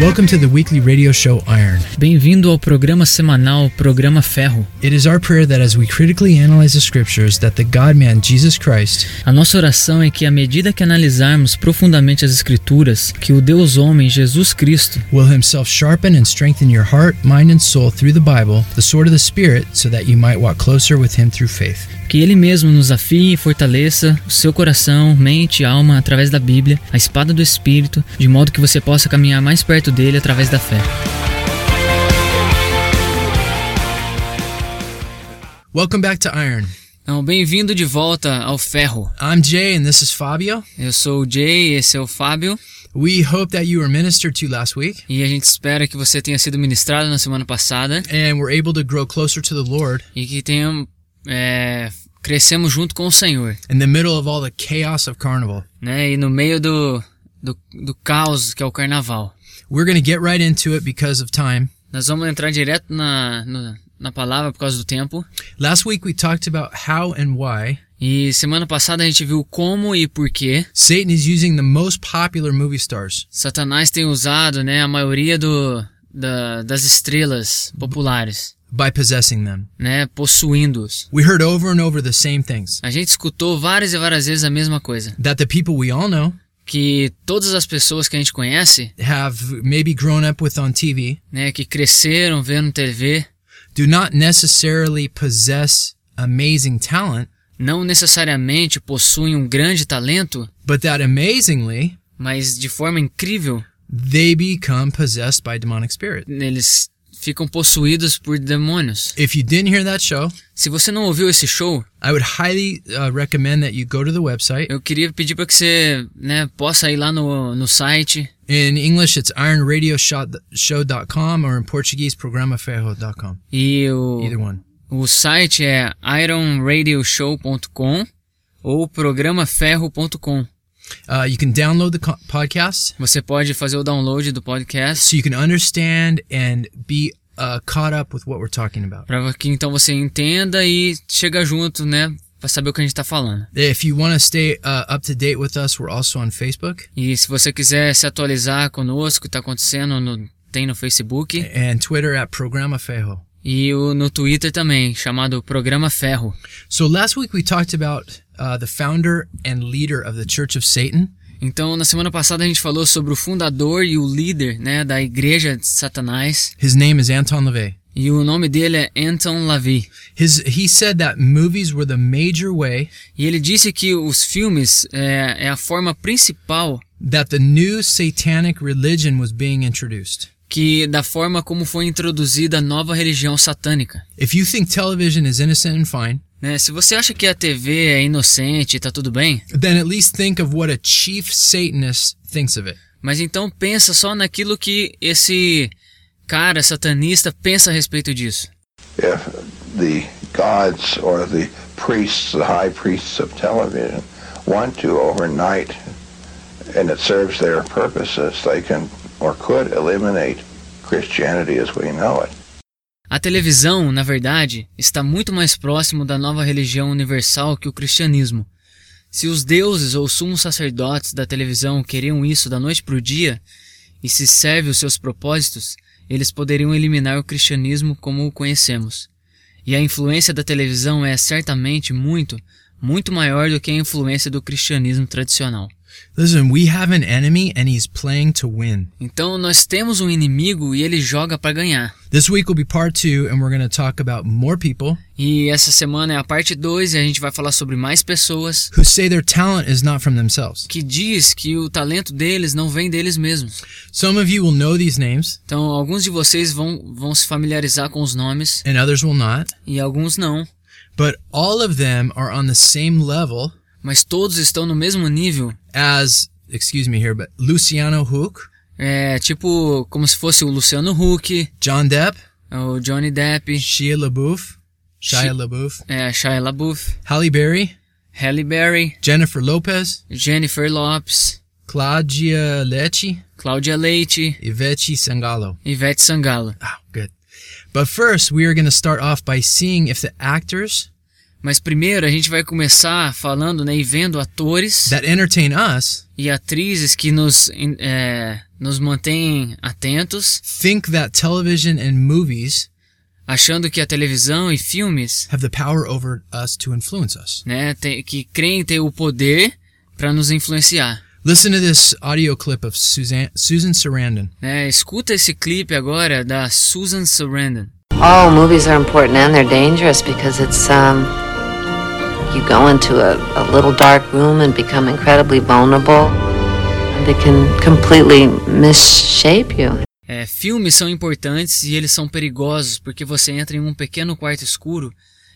Welcome to the weekly radio show Iron. Bem-vindo ao programa semanal Programa Ferro. It is our prayer that as we critically analyze the scriptures that the God-man Jesus Christ A nossa oração é que à medida que analisarmos profundamente as escrituras, que o Deus homem Jesus Cristo will himself sharpen and strengthen your heart, mind and soul through the Bible, the sword of the spirit, so that you might walk closer with him through faith. Que ele mesmo nos afie e fortaleça o seu coração, mente e alma através da Bíblia, a espada do Espírito, de modo que você possa caminhar mais perto dele através da fé. Welcome back to Iron. Então, bem-vindo de volta ao Ferro. I'm Jay and this is Fabio. Eu sou o Jay, esse é o Fábio, We hope that you were ministered to last week e a gente espera que você tenha sido ministrado na semana passada and were able to grow closer to the Lord e que tenham é, crescemos junto com o Senhor, in the middle of all the chaos of carnival. né? E no meio do, do, do caos que é o Carnaval. We're going to get right into it because of time. Nós vamos entrar direto na, no- na palavra por causa do tempo. Last week we talked about how and why E semana passada a gente viu como e por que Satan is using the most popular movie stars Satanás tem usado né, a maioria do, da- das estrelas populares, by possessing them. né, possuindo-os. We heard over and over the same things A gente escutou várias e várias vezes a mesma coisa. that the people we all know Que todas as pessoas que a gente conhece, have maybe grown up with on TV né, que cresceram vendo TV, do not necessarily possess amazing talent, não necessariamente possuem um grande talento, but that amazingly mas de forma incrível, they become possessed by demonic spirit. eles ficam possuídos por demônios. If you didn't hear that show, Se você não ouviu esse show, I would highly uh, recommend that you go to the website. eu queria pedir para que você né, possa ir lá no, no site. In English, it's ironradioshow.com or in Portuguese, programaferro.com. E o, Either one. o site é ironradioshow.com ou programaferro.com. Uh, you can download the podcast Você pode fazer o download do podcast so you can understand and be uh, caught up with what we're talking about. para que então você entenda e chega junto, né, para saber o que a gente está falando. If you want to stay uh, up to date with us, we're also on Facebook E se você quiser se atualizar conosco, o que está acontecendo, no, tem no Facebook and Twitter at Programa Ferro. e o, no Twitter também, chamado Programa Ferro. So last week we talked about uh, the founder and leader of the Church of Satan, Então, na semana passada a gente falou sobre o fundador e o líder, né, da igreja de Satanás, His name is Anton LaVey. e o nome dele é Anton LaVey. His he said that movies were the major way E ele disse que os filmes é, é a forma principal that the new satanic religion was being introduced. que da forma como foi introduzida a nova religião satânica. If you think television is innocent and fine, Né? Se você acha que a TV é inocente e tá tudo bem, then at least think of what a chief Satanist thinks of it. mas então pensa só naquilo que esse cara satanista pensa a respeito disso. if the gods or the priests, the high priests of television, want to overnight, and it serves their purposes, they can or could eliminate Christianity as we know it. A televisão, na verdade, está muito mais próximo da nova religião universal que o cristianismo. Se os deuses ou sumos sacerdotes da televisão queriam isso da noite para o dia, e se serve os seus propósitos, eles poderiam eliminar o cristianismo como o conhecemos. E a influência da televisão é certamente muito, muito maior do que a influência do cristianismo tradicional. Listen, we have an enemy and he's playing to win. Então nós temos um inimigo e ele joga para ganhar. This week will be part two, and we're going to talk about more people E essa semana é a parte 2 e a gente vai falar sobre mais pessoas who say their talent is not from themselves. que diz que o talento deles não vem deles mesmos. Some of you will know these names, Então, alguns de vocês vão, vão se familiarizar com os nomes and others will not, e alguns não, but all of them are on the same level mas todos estão no mesmo nível. as, excuse me here, but Luciano Huck, É tipo como se fosse o Luciano Huck, John Depp, o Johnny Depp, Shia LaBeouf, Shia Shi- LaBeouf, é, Shia LaBeouf, Halle Berry, Halle Berry, Jennifer Lopez, Jennifer Lopes, Claudia Lecce, Cláudia Leite, Ivete Sangalo. Ivete Sangalo. Oh, good. But first, we are going to start off by seeing if the actors Mas primeiro a gente vai começar falando né, e vendo atores that entertain us e atrizes que nos, é, nos mantêm atentos, think that television and movies achando que a televisão e filmes have the power over us to influence us. né, tem- que creem ter o poder para nos influenciar. Listen to this audio clip of Suzanne, Susan Sarandon. né. Escuta esse clipe agora da Susan Sarandon. Oh, movies are important and they're dangerous because it's um you go into a, a little dark room and become incredibly vulnerable. They can completely misshape you. É, filmes são importantes e eles são perigosos porque você entra em um pequeno quarto escuro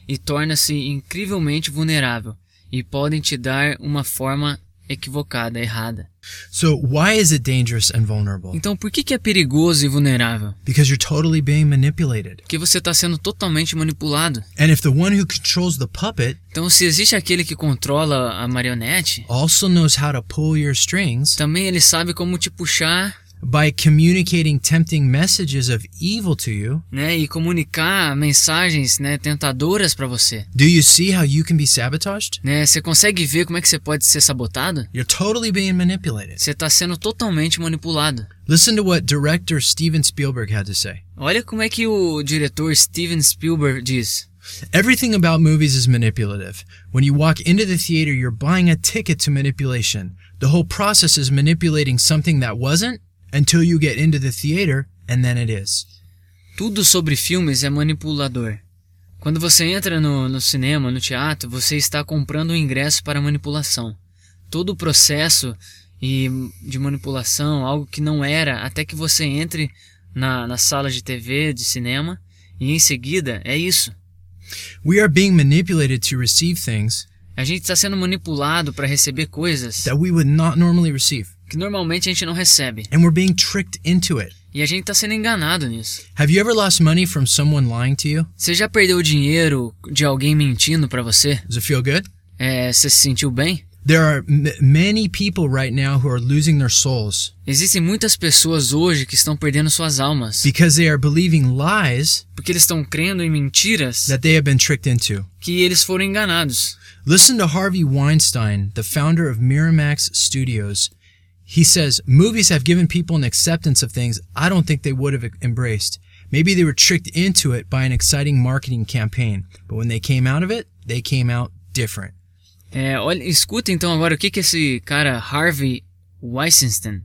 e torna-se incrivelmente vulnerável e podem te dar uma forma equivocada, errada. So, why is it dangerous and vulnerable? Então por que, que é perigoso e vulnerável? Because you're totally being manipulated. Porque você está sendo totalmente manipulado. And if the one who controls the puppet Então se existe aquele que controla a marionete, also knows how to pull your strings também ele sabe como te puxar by communicating tempting messages of evil to you, né, e comunicar mensagens né, tentadoras para você. do you see how you can be sabotaged? Né? Você consegue ver como é que você pode ser sabotado? You're totally being manipulated. Você está sendo totalmente manipulado. Listen to what director Steven Spielberg had to say. Olha como é que o diretor Steven Spielberg diz. Everything about movies is manipulative. When you walk into the theater, you're buying a ticket to manipulation. The whole process is manipulating something that wasn't until you get into the theater, and then it is. Tudo sobre filmes é manipulador. Quando você entra no, no cinema, no teatro, você está comprando um ingresso para manipulação. Todo o processo e de manipulação, algo que não era, até que você entre na, na sala de TV, de cinema, e em seguida é isso. We are being manipulated to receive things A gente está sendo manipulado para receber coisas that we would not normally receive, que normalmente a gente não recebe. and we're being tricked into it. E a gente está sendo enganado nisso. Have you ever lost money from someone lying to you? Você já perdeu dinheiro de alguém mentindo para você? Does it feel good? É, você se sentiu bem? There are many people right now who are losing their souls Existem muitas pessoas hoje que estão perdendo suas almas because they are believing lies porque eles estão crendo em mentiras that they have been tricked into. que eles foram enganados. Listen to Harvey Weinstein, the founder of Miramax Studios. He says, Movies have given people an acceptance of things I don't think they would have embraced. Maybe they were tricked into it by an exciting marketing campaign, but when they came out of it, they came out different. É, olha, escuta então agora o que, que esse cara Harvey Weinstein,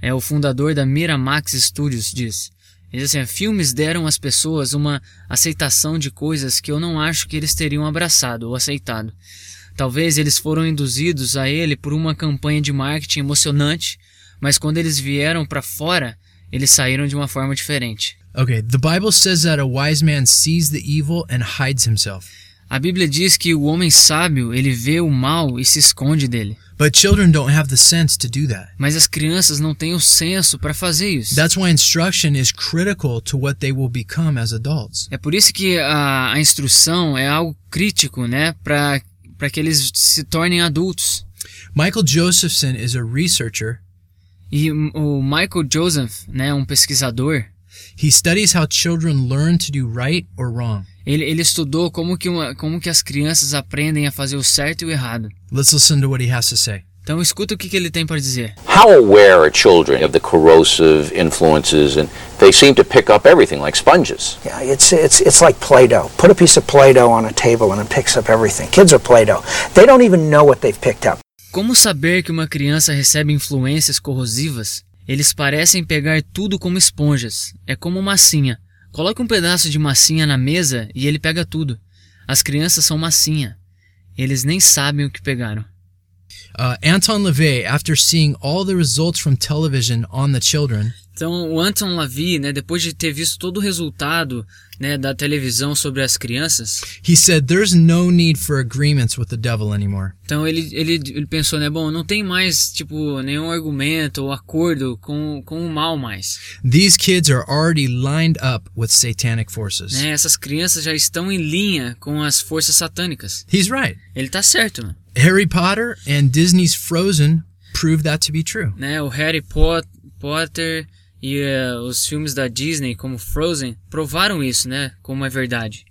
é o fundador da Miramax Studios, diz. Ele diz assim, filmes deram às pessoas uma aceitação de coisas que eu não acho que eles teriam abraçado ou aceitado. Talvez eles foram induzidos a ele por uma campanha de marketing emocionante, mas quando eles vieram para fora, eles saíram de uma forma diferente. Okay, the Bible says that a wise man sees the evil and hides himself. A Bíblia diz que o homem sábio, ele vê o mal e se esconde dele. But children don't have the sense to do that. Mas as crianças não têm o senso para fazer isso. That's why instruction is critical to what they will become as adults. É por isso que a, a instrução é algo crítico, né, para para que eles se tornem adultos. Michael Josephson is a researcher. E o Michael Joseph, né, um pesquisador, He studies how children learn to do right or wrong. ele, ele estudou como que, uma, como que as crianças aprendem a fazer o certo e o errado. Let's listen to what he has to say. Então escuta o que, que ele tem para dizer. How aware are children of the corrosive influences? And they seem to pick up everything like sponges. Yeah, it's it's it's like Play-Doh. Put a piece of Play-Doh on a table and it picks up everything. Kids are Play-Doh. They don't even know what they've picked up. Como saber que uma criança recebe influências corrosivas? Eles parecem pegar tudo como esponjas. É como massinha. Coloque um pedaço de massinha na mesa e ele pega tudo. As crianças são massinha. Eles nem sabem o que pegaram. Uh, Anton LaVey, after seeing all the results from television on the children, Então, o Anton Lavey, né, depois de ter visto todo o resultado né, da televisão sobre as crianças, he said there's no need for agreements with the devil anymore. então ele, ele, ele pensou, né, bom, não tem mais, tipo, nenhum argumento ou acordo com, com o mal mais. These kids are already lined up with satanic forces. Né, essas crianças já estão em linha com as forças satânicas. He's right. Ele tá certo, né? Harry Potter and Disney's Frozen prove that to be true. né? O Harry Pot- Potter e eh, os filmes da Disney, como Frozen, provaram isso, né? Como é verdade.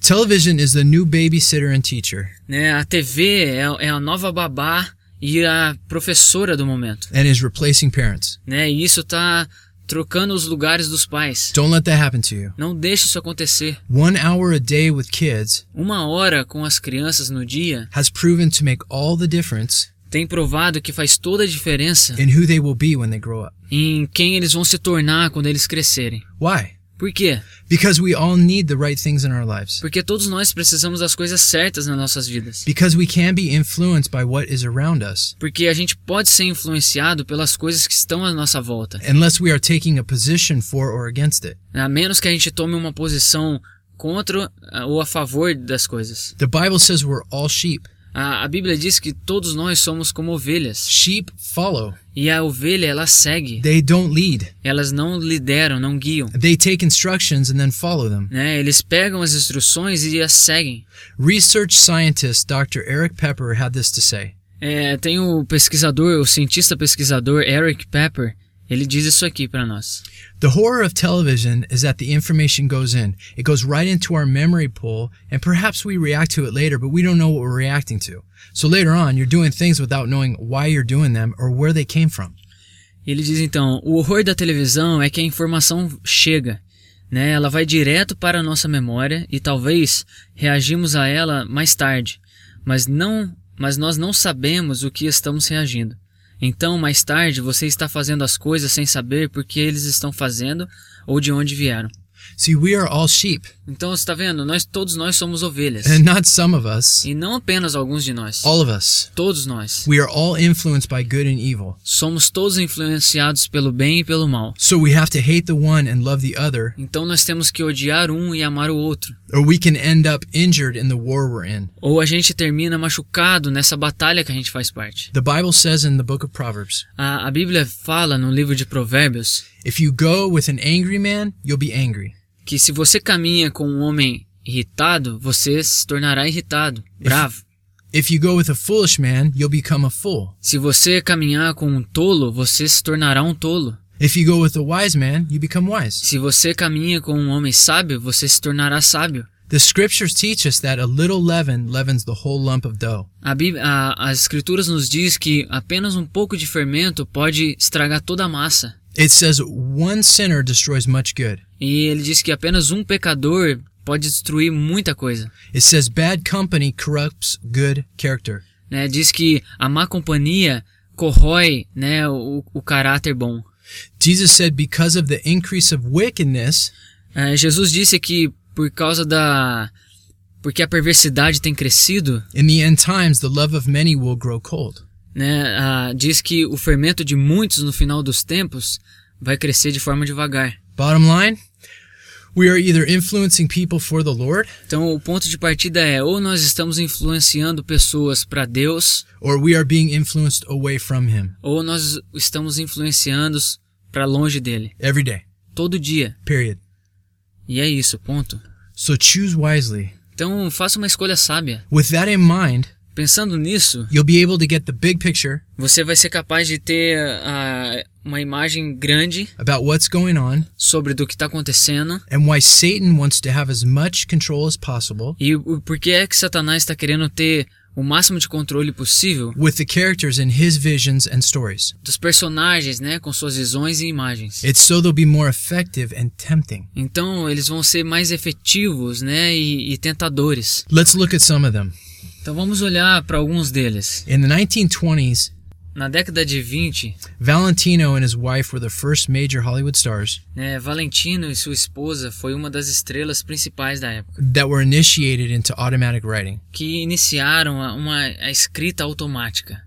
Television is the new babysitter and teacher Né? A TV é, é a nova babá e a professora do momento. and is replacing parents. Né? E isso tá trocando os lugares dos pais. Don't let that happen to you. Não deixe isso acontecer. One hour a day with kids Uma hora com as crianças no dia has proven to make all the difference tem provado que faz toda a diferença in who they will be when they grow up. em quem eles vão se tornar quando eles crescerem. Why? Por quê? Because we all need the right things in our lives. Porque todos nós precisamos das coisas certas nas nossas vidas. Because we can be influenced by what is around us Porque a gente pode ser influenciado pelas coisas que estão à nossa volta. unless we are taking a position for or against it. A menos que a gente tome uma posição contra ah, ou a favor das coisas. The Bible says we're all sheep. A, a Bíblia diz que todos nós somos como ovelhas. Sheep follow. E a ovelha, ela segue. They don't lead. Elas não lideram, não guiam. They take instructions and then follow them. Né? Eles pegam as instruções e as seguem. Research scientist Dr. Eric Pepper had this to say. É, tem o pesquisador, o cientista pesquisador Eric Pepper. Ele diz isso aqui para nós. The horror of television is that the information goes in. It goes right into our memory pool, and perhaps we react to it later, but we don't know what we're reacting to. So later on, you're doing things without knowing why you're doing them or where they came from. Ele diz então: o horror da televisão é que a informação chega, né? Ela vai direto para a nossa memória e talvez reagimos a ela mais tarde, mas não, mas nós não sabemos o que estamos reagindo. Então, mais tarde, você está fazendo as coisas sem saber por que eles estão fazendo ou de onde vieram. See, we are all sheep, Então, está vendo? Nós todos nós somos ovelhas. and not some of us, E não apenas alguns de nós. all of us. Todos nós. We are all influenced by good and evil. Somos todos influenciados pelo bem e pelo mal. So we have to hate the one and love the other, Então nós temos que odiar um e amar o outro. or we can end up injured in the war we're in. Ou a gente termina machucado nessa batalha que a gente faz parte. The Bible says in the book of Proverbs, A, a Bíblia fala no livro de Provérbios if you go with an angry man, you'll be angry. Que se você caminha com um homem irritado, você se tornará irritado, bravo. If you go with a foolish man, you'll become a fool. Se você caminhar com um tolo, você se tornará um tolo. If you go with a wise man, you become wise. Se você caminha com um homem sábio, você se tornará sábio. The scriptures teach us that a little leaven leavens the whole lump of dough. A Bíblia, a- as escrituras nos diz que apenas um pouco de fermento pode estragar toda a massa. It says one sinner destroys much good. E ele diz que apenas um pecador pode destruir muita coisa. It says bad company corrupts good character. né? Diz que a má companhia corrói né, o, o caráter bom. Jesus said because of the increase of wickedness, É, Jesus disse que por causa da. Porque a perversidade tem crescido, in the end times the love of many will grow cold. Né? ah, diz que o fermento de muitos no final dos tempos vai crescer de forma devagar. Bottom line, we are either influencing people for the Lord Então o ponto de partida é ou nós estamos influenciando pessoas para Deus, or we are being influenced away from him ou nós estamos influenciando para longe dele. every day. Todo dia. Period. E é isso, ponto. So choose wisely. Então faça uma escolha sábia. With that in mind, Pensando nisso, you'll be able to get the big picture você vai ser capaz de ter ah, uma imagem grande about what's going on sobre do que está acontecendo and why Satan wants to have as much control as possible e por que é que Satanás está querendo ter o máximo de controle possível with the characters in his visions and stories. dos personagens, né, com suas visões e imagens. It's so they'll be more effective and tempting. Então eles vão ser mais efetivos, né, e, e tentadores. Let's look at some of them. Então vamos olhar para alguns deles. In the 1920s, Na década de 20, Valentino and his wife were the first major Hollywood stars né, Valentino e sua esposa foi uma das estrelas principais da época, that were initiated into automatic writing. que iniciaram a, uma, a escrita automática.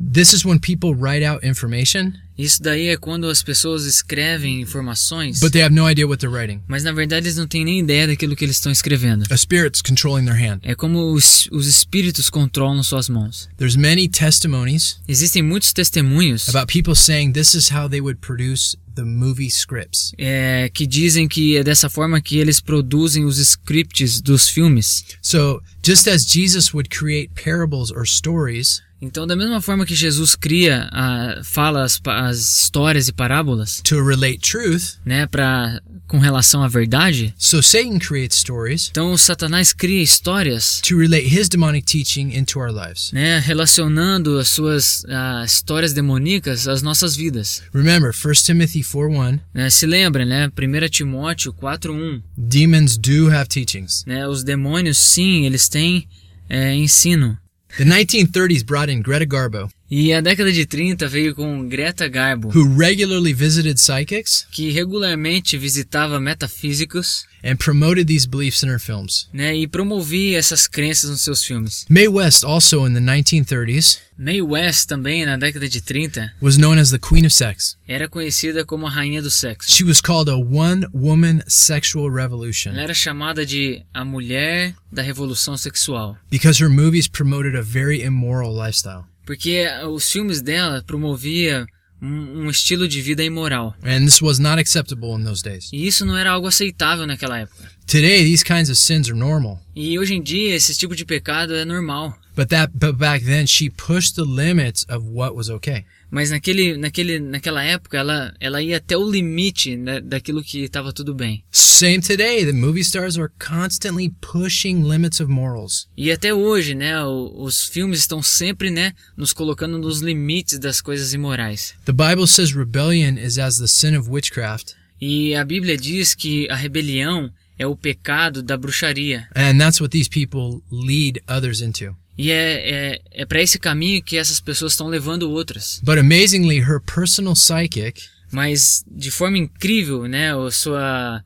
This is when people write out information, Isso daí é quando as pessoas escrevem informações, but they have no idea what they're writing. mas na verdade eles não têm nem ideia daquilo que eles estão escrevendo. A spirit's controlling their hand. É como os, os espíritos controlam suas mãos. There's many testimonies Existem muitos testemunhos about people saying this is how they would produce the movie scripts. é, que dizem que é dessa forma que eles produzem os scripts dos filmes. So, just as Jesus would create parables or stories, Então, da mesma forma que Jesus cria, a, fala as, as histórias e parábolas, to relate truth, né, para com relação à verdade, so Satan creates stories então Satanás cria histórias, to relate his demonic teaching into our lives. né, relacionando as suas ah, histórias demoníacas às nossas vidas. Remember, 1 Timothy 4:1, Né, se lembre, né, 1 Timóteo 4:1, demons do have teachings. né, os demônios, sim, eles têm é, ensino. The 1930s brought in Greta Garbo, E a década de 30 veio com Greta Garbo, who regularly visited psychics que regularmente visitava metafísicos and promoted these beliefs in her films. né, e promovia essas crenças nos seus filmes. Mae West, also in the 1930s, Mae West também na década de 30 was known as the Queen of Sex. era conhecida como a rainha do sexo. She was called a one woman sexual revolution Ela era chamada de a mulher da revolução sexual, because her movies promoted a very immoral lifestyle. Porque os filmes dela promovia um, um estilo de vida imoral. And this was not acceptable in those days. E isso não era algo aceitável naquela época. Today, these kinds of sins are normal. E hoje em dia esse tipo de pecado é normal. But that but back then she pushed the limits of what was okay. Mas naquele, naquele, naquela época ela, ela ia até o limite né, daquilo que estava tudo bem. Same today, the movie stars are constantly pushing limits of morals. E até hoje, né, o- os filmes estão sempre, né, nos colocando nos limites das coisas imorais. The Bible says rebellion is as the sin of witchcraft, E a Bíblia diz que a rebelião é o pecado da bruxaria. and that's what these people lead others into. E é, é, é para esse caminho que essas pessoas estão levando outras. But amazingly, her personal psychic Mas de forma incrível, né, o, sua,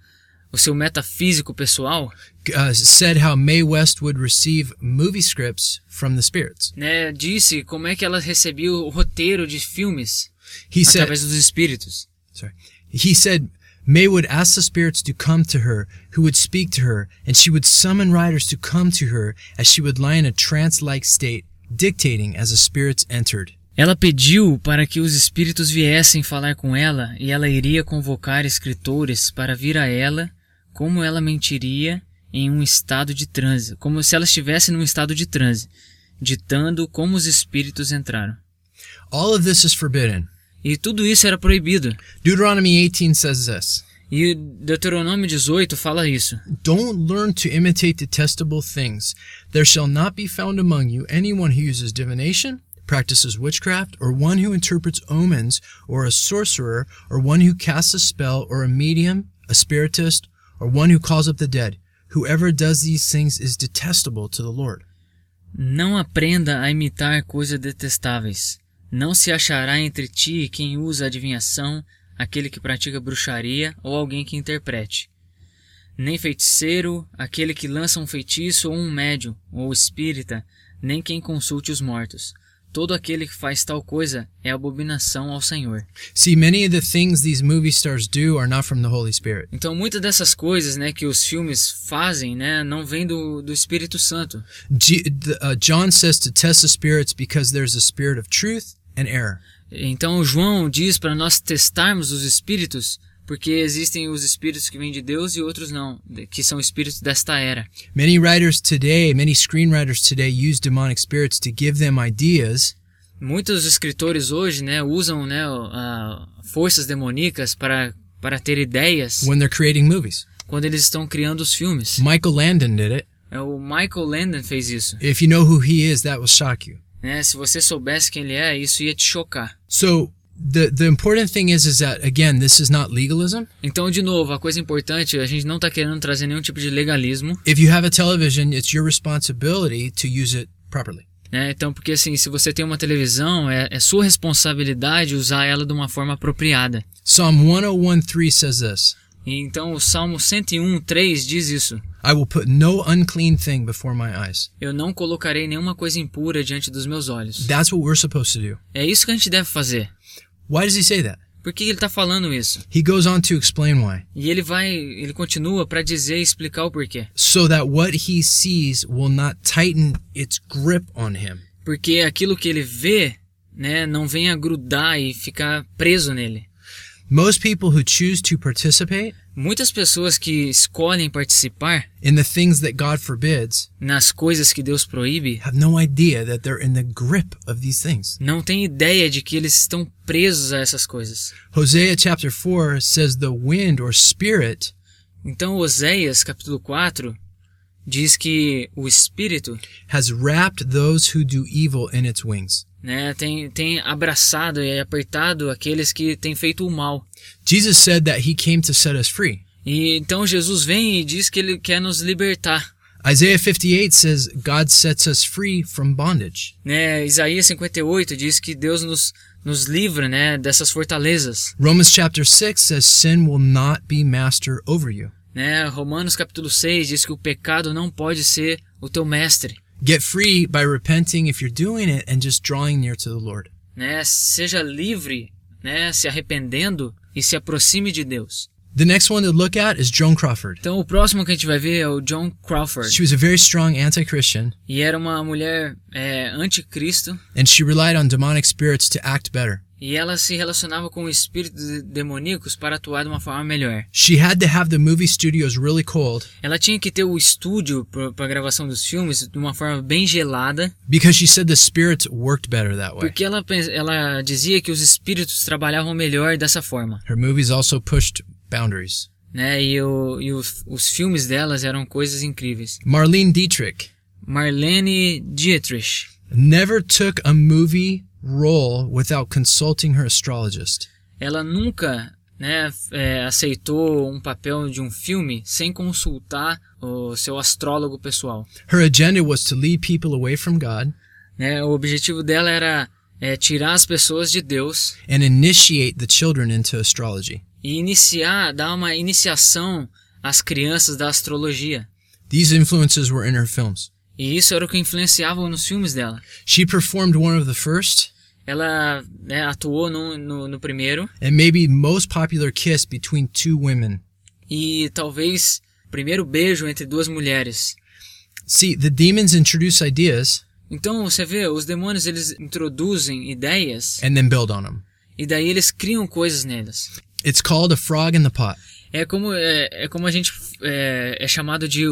o seu metafísico pessoal, uh, said how Mae West would receive movie scripts from the spirits. né, disse como é que ela recebia o roteiro de filmes He said, através dos espíritos. sorry, he said May would ask the spirits to come to her, who would speak to her, and she would summon riders to come to her as she would lie in a trance-like state, dictating as the spirits entered. Ela pediu para que os espíritos viessem falar com ela e ela iria convocar escritores para vir a ela, como ela mentiria em um estado de transe, como se ela estivesse num estado de transe, ditando como os espíritos entraram. All of this is forbidden. E tudo isso era proibido. Deuteronomy 18 says this E Deuteronômio 18 fala isso. Don't learn to imitate detestable things. There shall not be found among you anyone who uses divination, practices witchcraft, or one who interprets omens, or a sorcerer, or one who casts a spell, or a medium, a spiritist, or one who calls up the dead. Whoever does these things is detestable to the Lord. Não aprenda a imitar coisas detestáveis. Não se achará entre ti quem usa adivinhação, aquele que pratica bruxaria ou alguém que interprete. Nem feiticeiro, aquele que lança um feitiço ou um médium, ou espírita, nem quem consulte os mortos. Todo aquele que faz tal coisa é abominação ao Senhor. See, many of the things these movie stars do are not from the Holy Spirit. Então, muitas dessas coisas, né, que os filmes fazem, né, não vêm do, do Espírito Santo. G- the- uh, John says to test the spirits because there's a spirit of truth. Então João diz para nós testarmos os espíritos, porque existem os espíritos que vêm de Deus e outros não, que são espíritos desta era. Many writers today, many screenwriters today use demonic spirits to give them ideas Muitos escritores hoje, né, usam, né, a- forças demoníacas para para ter ideias when they're creating movies. quando eles estão criando os filmes. Michael Landon did it. É, O Michael Landon fez isso. If you know who he is, that will shock you. Né? Se você soubesse quem ele é, isso ia te chocar. So the the important thing is is that again, this is not legalism. Então, de novo, a coisa importante, a gente não está querendo trazer nenhum tipo de legalismo, If you have a television, it's your responsibility to use it properly. né? Então, porque assim, se você tem uma televisão, é, é sua responsabilidade usar ela de uma forma apropriada. Psalm 101:3 says this. Então, o Salmo 101, 3 diz isso. I will put no unclean thing before my eyes. Eu não colocarei nenhuma coisa impura diante dos meus olhos. That's what we're supposed to do. É isso que a gente deve fazer. Why does he say that? Por que ele está falando isso? He goes on to explain why. E ele vai, ele continua para dizer e explicar o porquê. So that what he sees will not tighten its grip on him. Porque aquilo que ele vê, né, não venha grudar e ficar preso nele. Most people who choose to participate Muitas pessoas que escolhem participar in the things that God forbids nas coisas que Deus proíbe have no idea that they're in the grip of these things. não têm ideia de que eles estão presos a essas coisas. Hosea chapter 4 says the wind or spirit Então, Oséias, capítulo 4, diz que o Espírito has wrapped those who do evil in its wings. Né, tem, tem abraçado e apertado aqueles que têm feito o mal. Jesus said that he came to set us free. E então Jesus vem e diz que ele quer nos libertar. Isaiah 58 says God sets us free from bondage. Né? Isaías 58 diz que Deus nos, nos livra né, dessas fortalezas. Romans chapter 6 says sin will not be master over you. Né? Romanos capítulo 6 diz que o pecado não pode ser o teu mestre. Get free by repenting if you're doing it and just drawing near to the Lord. Né? Seja livre, né? se arrependendo e se aproxime de Deus. The next one to look at is Joan Crawford. Então o próximo que a gente vai ver é o John Crawford. She was a very strong anti-Christian E era uma mulher é, anticristo and she relied on demonic spirits to act better. E ela se relacionava com espíritos de- demoníacos para atuar de uma forma melhor. She had to have the movie studios really cold Ela tinha que ter o estúdio para a gravação dos filmes de uma forma bem gelada, because she said the spirits worked better that way. porque ela, ela dizia que os espíritos trabalhavam melhor dessa forma. Her movies also pushed boundaries. Né? E, o, e os, os filmes delas eram coisas incríveis. Marlene Dietrich Marlene Dietrich. never took a movie role without consulting her astrologist. Ela nunca né, é, aceitou um papel de um filme sem consultar o seu astrólogo pessoal. Her agenda was to lead people away from God né? O objetivo dela era é, tirar as pessoas de Deus and initiate the children into astrology. e iniciar, dar uma iniciação às crianças da astrologia. These influences were in her films. E isso era o que influenciava nos filmes dela. She performed one of the first Ela né, atuou no, no, no primeiro and maybe most popular kiss between two women. e talvez primeiro beijo entre duas mulheres. See, the demons introduce ideas Então você vê, os demônios eles introduzem ideias and then build on them. e daí eles criam coisas nelas. It's called a frog in the pot. É como, é, é como a gente é, é chamado de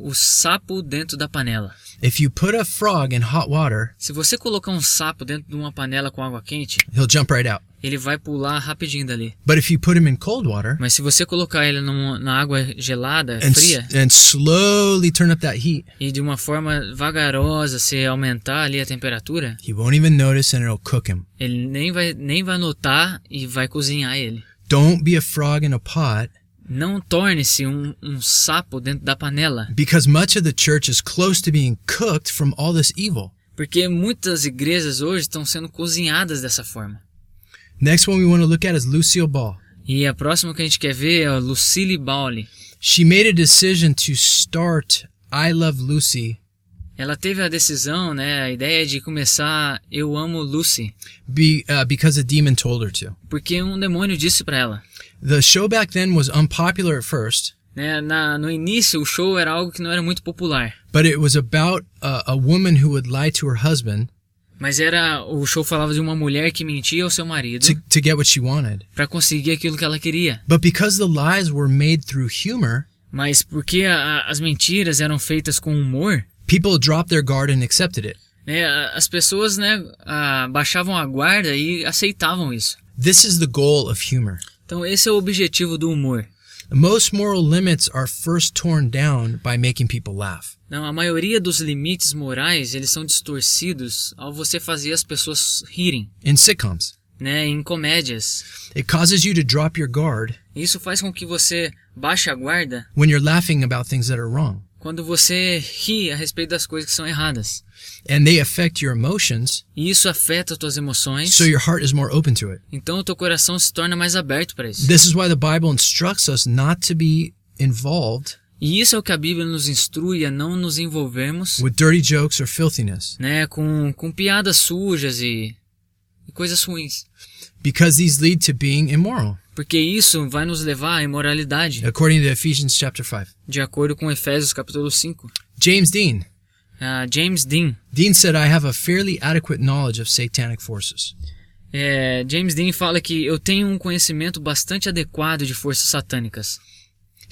o, sapo dentro da panela. If you put a frog in hot water, Se você colocar um sapo dentro de uma panela com água quente, he'll jump right out. ele vai pular rapidinho dali. But if you put him in cold water Mas se você colocar ele numa, na água gelada, and, fria, and slowly turn up that heat, e de uma forma vagarosa você aumentar ali a temperatura, he won't even notice and it'll cook him. ele nem vai, nem vai notar e vai cozinhar ele. Don't be a frog in a pot Não torne-se um, um sapo dentro da panela, because much of the church is close to being cooked from all this evil. porque muitas igrejas hoje estão sendo cozinhadas dessa forma. Next one we want to look at is Lucille Ball. E a próxima que a gente quer ver é Lucille Bowley. She made a decision to start I Love Lucy Ela teve a decisão, né, a ideia de começar Eu Amo Lucy, be, uh, because a demon told her to. porque um demônio disse pra ela. The show back then was unpopular at first, Né, na, no início o show era algo que não era muito popular, but it was about a, a woman who would lie to her husband mas era o show falava de uma mulher que mentia ao seu marido to, to get what she wanted. pra conseguir aquilo que ela queria. But because the lies were made through humor, Mas porque a- as mentiras eram feitas com humor, people dropped their guard and accepted it. né, as pessoas né, a- baixavam a guarda e aceitavam isso. This is the goal of humor. Então esse é o objetivo do humor. Most moral limits are first torn down by making people laugh. Não, a maioria dos limites morais eles são distorcidos ao você fazer as pessoas rirem, In sitcoms, né, em comédias. it causes you to drop your guard Isso faz com que você baixe a guarda when you're laughing about things that are wrong. Quando você ri a respeito das coisas que são erradas. And they affect your emotions, E isso afeta as tuas emoções. so your heart is more open to it. Então o teu coração se torna mais aberto para isso. This is why the Bible instructs us not to be involved E isso é o que a Bíblia nos instrui a não nos envolvermos, with dirty jokes or filthiness, né, com, com piadas sujas e, e coisas ruins. because these lead to being immoral, Porque isso vai nos levar à imoralidade, according to Ephesians chapter 5. de acordo com Efésios capítulo 5. James Dean. Ah, James Dean, Dean said, I have a fairly adequate knowledge of satanic forces. É, James Dean fala que eu tenho um conhecimento bastante adequado de forças satânicas.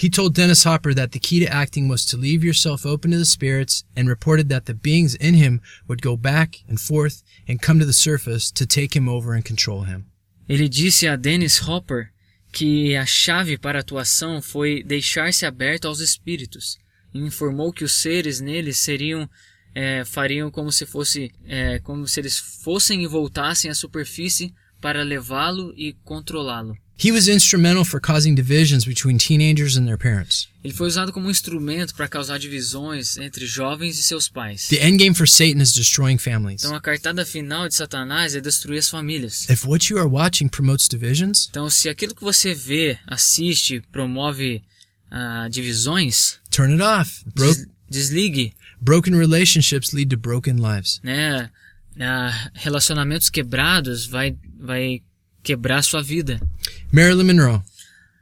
He told Dennis Hopper that the key to acting was to leave yourself open to the spirits and reported that the beings in him would go back and forth and come to the surface to take him over and control him. Ele disse a Dennis Hopper que a chave para a atuação foi deixar-se aberto aos espíritos e informou que os seres neles seriam é, fariam como se fosse é, como se eles fossem e voltassem à superfície para levá-lo e controlá-lo. He was instrumental for causing divisions between teenagers and their parents. Ele foi usado como um instrumento para causar divisões entre jovens e seus pais. The endgame for Satan is destroying families. Então a cartada final de Satanás é destruir as famílias. If what you are watching promotes divisions, Então se aquilo que você vê, assiste, promove ah, divisões, turn it off. Bro- des- desligue, broken relationships lead to broken lives. né? Ah, relacionamentos quebrados vai vai quebrar sua vida. Marilyn Monroe.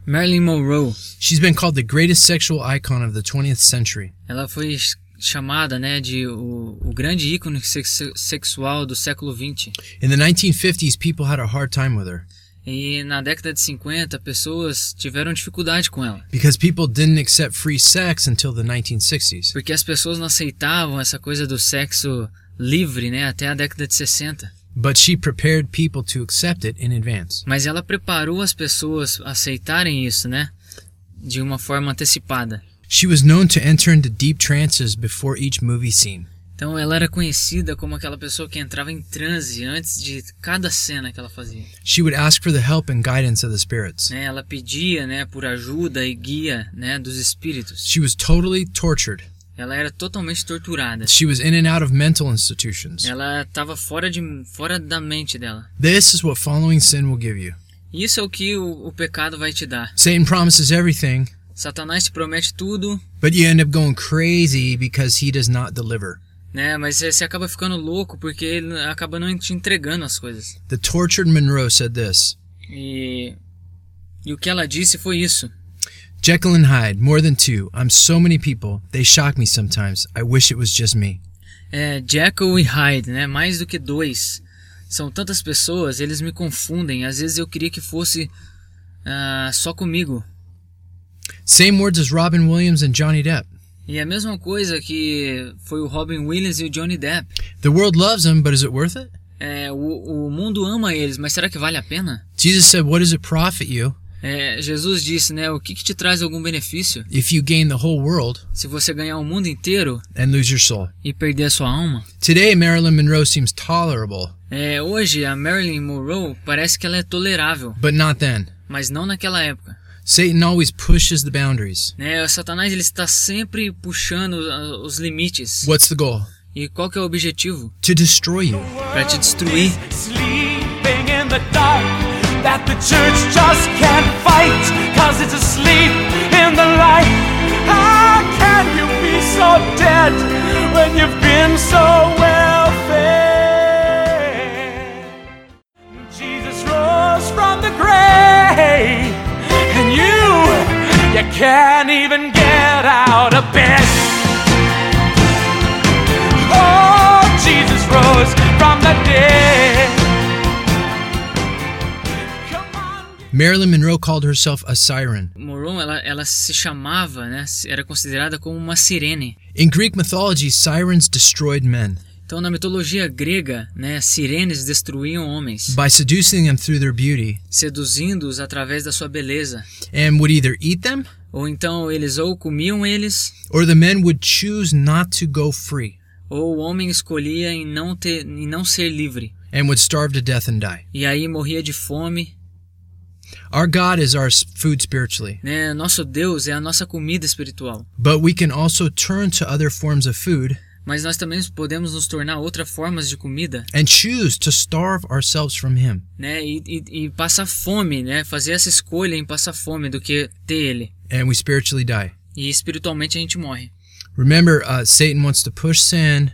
Marilyn Monroe, She's been called the greatest sexual icon of the 20th century. ela foi ch- chamada, né, de o, o grande ícone sex- sexual do século 20. In the 1950s, people had a hard time with her E na década de 50, pessoas tiveram dificuldade com ela. because people didn't accept free sex until the 1960s. Porque as pessoas não aceitavam essa coisa do sexo livre, né, até a década de 60. But she prepared people to accept it in advance. Mas ela preparou as pessoas a aceitarem isso, né, de uma forma antecipada. She was known to enter into deep trances before each movie scene. Então ela era conhecida como aquela pessoa que entrava em transe antes de cada cena que ela fazia. She would ask for the help and guidance of the spirits. Né, ela pedia, né, por ajuda e guia, né, dos espíritos. She was totally tortured. Ela era totalmente torturada. She was in and out of mental institutions. Ela estava fora de fora da mente dela. This is what following sin will give you. Isso é o que o, o pecado vai te dar. Satan promises everything, Satanás te promete tudo, but you end up going crazy because he does not deliver. né? Mas você acaba ficando louco porque ele acaba não te entregando as coisas. The tortured Monroe said this E, e o que ela disse foi isso. Jekyll and Hyde, more than two. I'm so many people. They shock me sometimes. I wish it was just me. É, Jekyll e Hyde, né? Mais do que dois. São tantas pessoas, eles me confundem. Às vezes eu queria que fosse ah, só comigo. Same words as Robin Williams and Johnny Depp. E a mesma coisa que foi o Robin Williams e o Johnny Depp. The world loves them, but is it worth it? É, o, o mundo ama eles, mas será que vale a pena? Jesus said, What does it profit you É, Jesus disse, né? O que, que te traz algum benefício if you gain the whole world se você ganhar o mundo inteiro and lose your soul? e perder a sua alma? Today, Marilyn Monroe seems tolerable, É, hoje a Marilyn Monroe parece que ela é tolerável, but not then. mas não naquela época. Satan always pushes the boundaries. Né, o Satanás ele está sempre puxando ah, os limites. What's the goal? E qual que é o objetivo? To destroy you. Para te destruir. Sleeping in the dark that the church just can't fight cause it's asleep in the light. How can you be so dead when you've been so well fed? Jesus rose from the grave and you, you can't even get out of bed. Oh, Jesus rose from the dead. Marilyn Monroe called herself a siren. Monroe ela, ela se chamava, né? Era considerada como uma sirene. In Greek mythology, sirens destroyed men Então na mitologia grega, né, sirenes destruíam homens, by seducing them through their beauty seduzindo-os através da sua beleza. and would either eat them Ou então eles ou comiam eles, or the men would choose not to go free ou o homem escolhia em não ter, em não ser livre. and would starve to death and die. E aí morria de fome. Our God is our food spiritually, Né? Nosso Deus é a nossa comida espiritual. but we can also turn to other forms of food Mas nós também podemos nos tornar outras formas de comida, and choose to starve ourselves from Him. né? E, e, e passar fome, né? Fazer essa escolha em passar fome do que ter ele. And we spiritually die. E espiritualmente a gente morre. Remember, uh, Satan wants to push sin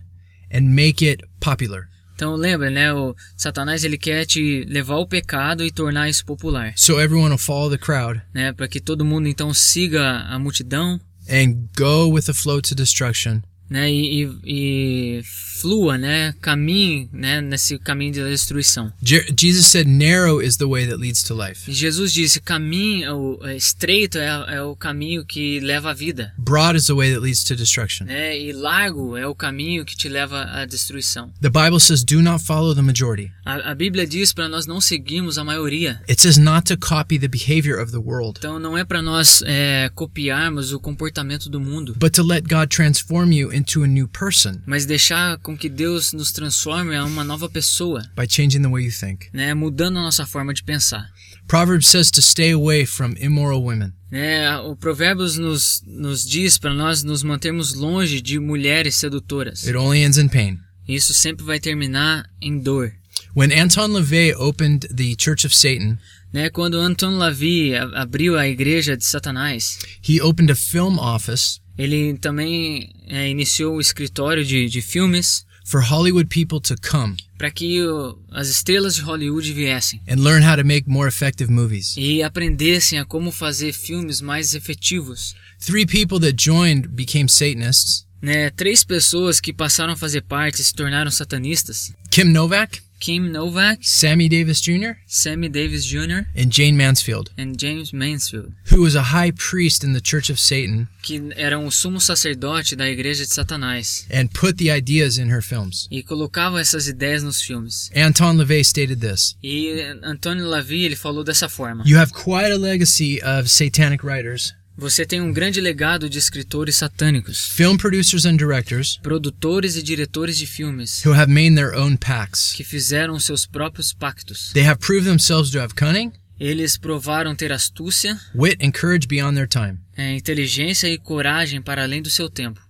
and make it popular. Então lembra, né? O Satanás ele quer te levar ao pecado e tornar isso popular, So everyone will follow the crowd né? Para que todo mundo então siga a multidão, and go with the flow to destruction. Né, e, e- e flua, né, caminhe, né, nesse caminho da destruição. Je- Jesus said, Narrow is the way that leads to life, Jesus disse: caminho, o, é, estreito é, é o caminho que leva à vida, broad is the way that leads to destruction. né, e largo é o caminho que te leva à destruição. The Bible says, Do not follow the majority. A, a Bíblia diz para nós não seguirmos a maioria. It says not to copy the behavior of the world, Então não é para nós é, copiarmos o comportamento do mundo, but to let God transform you into a new person mas deixar com que Deus nos transforme a uma nova pessoa, by changing the way you think. né, mudando a nossa forma de pensar. Proverbs says to stay away from immoral women. Né, o Provérbios nos, nos diz para nós nos mantermos longe de mulheres sedutoras. It only ends in pain. Isso sempre vai terminar em dor. When Anton LaVey opened the Church of Satan, Né, quando Anton Lavey abriu a igreja de Satanás, he opened a film office ele também é, iniciou o escritório de, de filmes for Hollywood people to come para que o- as estrelas de Hollywood viessem and learn how to make more effective movies. e aprendessem a como fazer filmes mais efetivos. Three people that joined became Satanists Né, três pessoas que passaram a fazer parte se tornaram satanistas: Kim Novak, Kim Novak, Sammy Davis Jr., Sammy Davis Jr. and Jane Mansfield, and James Mansfield, who was a high priest in the Church of Satan que era um sumo sacerdote da igreja de Satanás and put the ideas in her films. e colocava essas ideias nos filmes. Anton LaVey stated this E Antônio Lavie ele falou dessa forma: You have quite a legacy of satanic writers, Você tem um grande legado de escritores satânicos, film producers, and directors produtores e diretores de filmes who have made their own pacts. que fizeram seus próprios pactos. They have proved themselves to have cunning, Eles provaram ter astúcia, wit, and courage beyond their time. é, inteligência e coragem para além do seu tempo.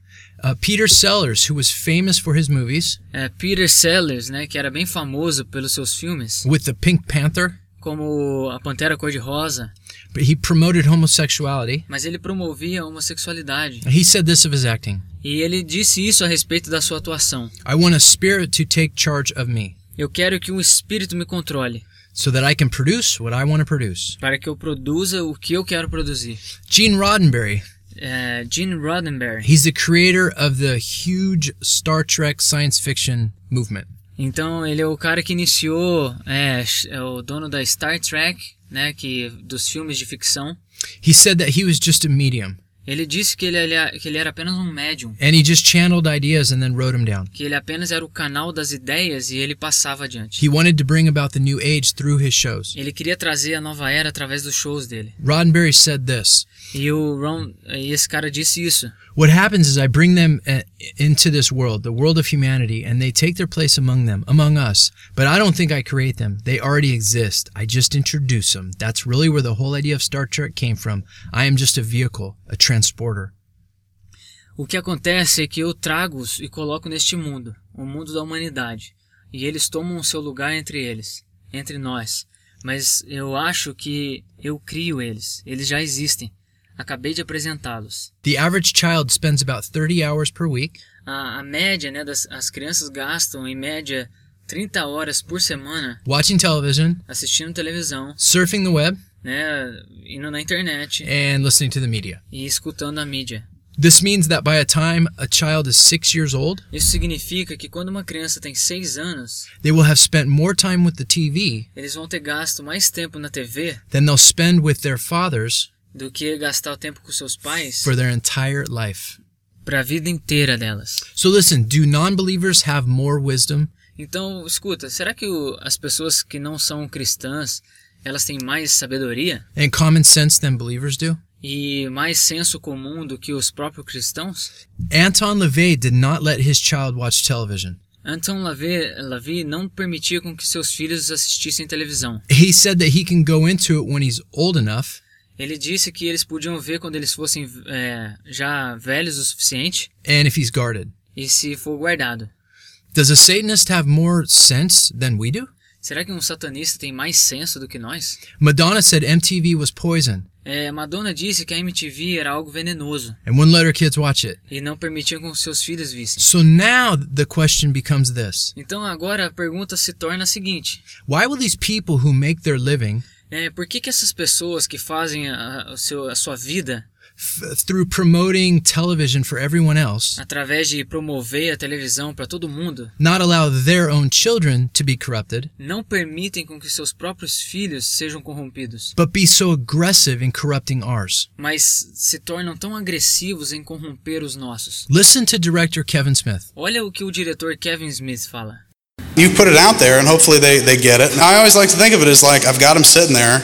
Uh, Peter Sellers, who was famous for his movies É, Peter Sellers, né, que era bem famoso pelos seus filmes, with the Pink Panther, como A Pantera Cor-de-Rosa, but he promoted homosexuality. mas ele promovia a homossexualidade. He said this of his acting E ele disse isso a respeito da sua atuação. I want a spirit to take charge of me Eu quero que um espírito me controle, so that I can produce what I want to produce. para que eu produza o que eu quero produzir. Gene Roddenberry, É, Gene Roddenberry. he's the creator of the huge Star Trek science fiction movement. Então ele é o cara que iniciou, é, é o dono da Star Trek, né, que dos filmes de ficção. He said that he was just a medium Ele disse que ele, que ele era apenas um médium, and he just channeled ideas and then wrote them down. que ele apenas era o canal das ideias e ele passava adiante. He wanted to bring about the new age through his shows. Ele queria trazer a nova era através dos shows dele. Roddenberry said this E o Ron, esse cara disse isso. What happens is I bring them uh, into this world, the world of humanity, and they take their place among them, among us. But I don't think I create them. They already exist. I just introduce them. That's really where the whole idea of Star Trek came from. I am just a vehicle, a transporter. O que acontece é que eu trago-os e coloco neste mundo, o mundo da humanidade, e eles tomam o seu lugar entre eles, entre nós. Mas eu acho que eu crio eles, eles já existem. Acabei de apresentá-los. The average child spends about 30 hours per week A, a média, né, das as crianças gastam em média 30 horas por semana watching television, assistindo televisão, surfing the web, né, indo na internet and listening to the media. e escutando a mídia. This means that by the time a child is six years old, Isso significa que quando uma criança tem 6 anos, they will have spent more time with the TV eles vão ter gasto mais tempo na TV than they'll spend with their fathers do que gastar o tempo com seus pais for their entire life. para a vida inteira delas. So listen, do non-believers have more wisdom? Então, escuta, será que o- as pessoas que não são cristãs, elas têm mais sabedoria and common sense than believers do? e mais senso comum do que os próprios cristãos? Anton LaVey did not let his child watch television. Anton Lavey, Lavey não permitia com que seus filhos assistissem televisão. He said that he can go into it when he's old enough Ele disse que eles podiam ver quando eles fossem é, já velhos o suficiente and if he's guarded. e se for guardado. Does a Satanist have more sense than we do? Será que um satanista tem mais senso do que nós? Madonna said MTV was poison É, Madonna disse que a MTV era algo venenoso and wouldn't let her kids watch it. e não permitia com que seus filhos vissem. So now the question becomes this Então agora a pergunta se torna a seguinte: Why will these people who make their living é, por que, que essas pessoas que fazem a, a seu- a sua vida through promoting television for everyone else, através de promover a televisão para todo mundo, not allow their own children to be corrupted, não permitem com que seus próprios filhos sejam corrompidos, but be so aggressive in corrupting ours. mas se tornam tão agressivos em corromper os nossos. Listen to director Kevin Smith. Olha o que o diretor Kevin Smith fala. You put it out there, and hopefully they, they get it. And I always like to think of it as like I've got them sitting there,